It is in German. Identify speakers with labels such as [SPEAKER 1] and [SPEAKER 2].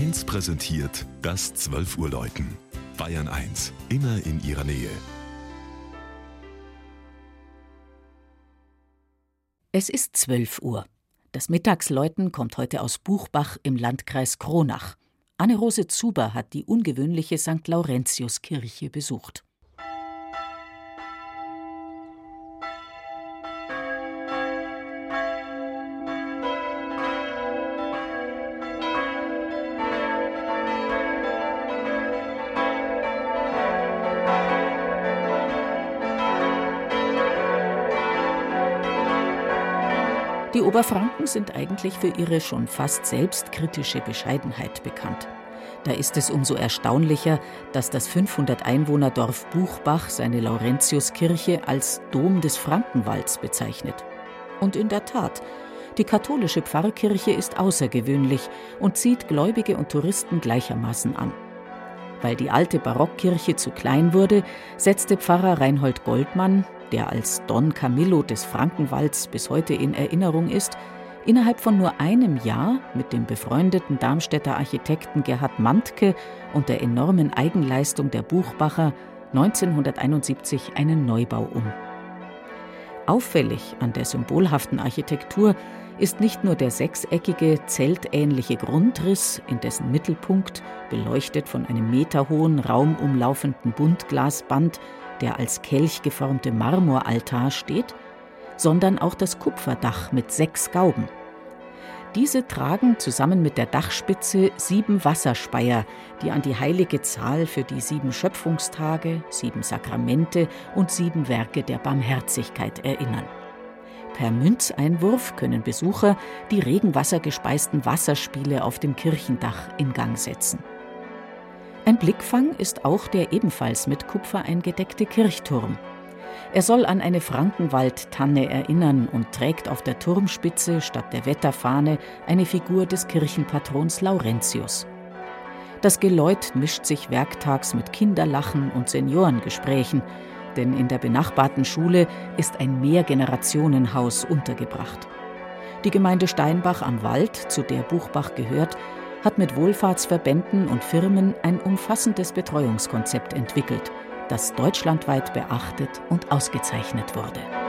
[SPEAKER 1] 1 präsentiert das 12 Uhr Läuten. Bayern 1, immer in ihrer Nähe.
[SPEAKER 2] Es ist 12 Uhr. Das Mittagsläuten kommt heute aus Buchbach im Landkreis Kronach. Anne-Rose Zuber hat die ungewöhnliche St. Laurentius-Kirche besucht. Die Oberfranken sind eigentlich für ihre schon fast selbstkritische Bescheidenheit bekannt. Da ist es umso erstaunlicher, dass das 500 Einwohner Dorf Buchbach seine Laurentiuskirche als Dom des Frankenwalds bezeichnet. Und in der Tat, die katholische Pfarrkirche ist außergewöhnlich und zieht Gläubige und Touristen gleichermaßen an. Weil die alte Barockkirche zu klein wurde, setzte Pfarrer Reinhold Goldmann, der als Don Camillo des Frankenwalds bis heute in Erinnerung ist, innerhalb von nur einem Jahr mit dem befreundeten Darmstädter Architekten Gerhard Mantke und der enormen Eigenleistung der Buchbacher 1971 einen Neubau um. Auffällig an der symbolhaften Architektur ist nicht nur der sechseckige, zeltähnliche Grundriss, in dessen Mittelpunkt, beleuchtet von einem meterhohen, raumumlaufenden Buntglasband, der als Kelch geformte Marmoraltar steht, sondern auch das Kupferdach mit sechs Gauben. Diese tragen zusammen mit der Dachspitze sieben Wasserspeier, die an die heilige Zahl für die sieben Schöpfungstage, sieben Sakramente und sieben Werke der Barmherzigkeit erinnern. Per Münzeinwurf können Besucher die regenwassergespeisten Wasserspiele auf dem Kirchendach in Gang setzen. Ein Blickfang ist auch der ebenfalls mit Kupfer eingedeckte Kirchturm. Er soll an eine Frankenwaldtanne erinnern und trägt auf der Turmspitze statt der Wetterfahne eine Figur des Kirchenpatrons Laurentius. Das Geläut mischt sich werktags mit Kinderlachen und Seniorengesprächen, denn in der benachbarten Schule ist ein Mehrgenerationenhaus untergebracht. Die Gemeinde Steinbach am Wald, zu der Buchbach gehört, hat mit Wohlfahrtsverbänden und Firmen ein umfassendes Betreuungskonzept entwickelt, das deutschlandweit beachtet und ausgezeichnet wurde.